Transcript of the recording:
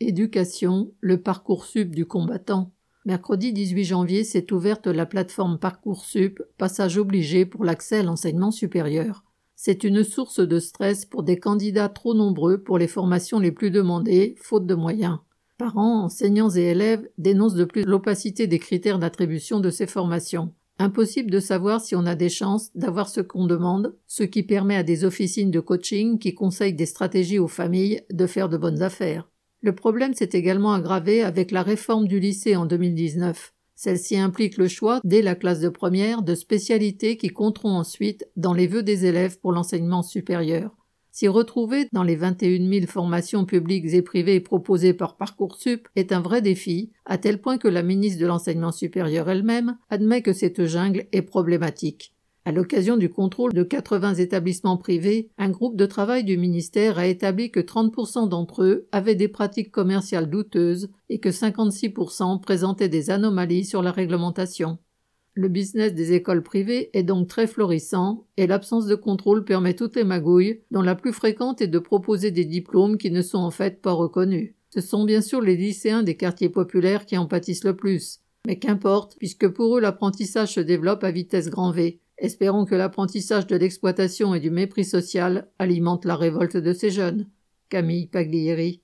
Éducation, le Parcoursup du combattant. Mercredi 18 janvier s'est ouverte la plateforme Parcoursup, passage obligé pour l'accès à l'enseignement supérieur. C'est une source de stress pour des candidats trop nombreux pour les formations les plus demandées, faute de moyens. Parents, enseignants et élèves dénoncent de plus l'opacité des critères d'attribution de ces formations. Impossible de savoir si on a des chances d'avoir ce qu'on demande, ce qui permet à des officines de coaching qui conseillent des stratégies aux familles de faire de bonnes affaires. Le problème s'est également aggravé avec la réforme du lycée en 2019. Celle-ci implique le choix, dès la classe de première, de spécialités qui compteront ensuite dans les vœux des élèves pour l'enseignement supérieur. S'y retrouver dans les 21 000 formations publiques et privées proposées par Parcoursup est un vrai défi, à tel point que la ministre de l'Enseignement supérieur elle-même admet que cette jungle est problématique. À l'occasion du contrôle de 80 établissements privés, un groupe de travail du ministère a établi que 30% d'entre eux avaient des pratiques commerciales douteuses et que 56% présentaient des anomalies sur la réglementation. Le business des écoles privées est donc très florissant et l'absence de contrôle permet toutes les magouilles, dont la plus fréquente est de proposer des diplômes qui ne sont en fait pas reconnus. Ce sont bien sûr les lycéens des quartiers populaires qui en pâtissent le plus. Mais qu'importe, puisque pour eux l'apprentissage se développe à vitesse grand V, Espérons que l'apprentissage de l'exploitation et du mépris social alimente la révolte de ces jeunes. Camille Paglieri.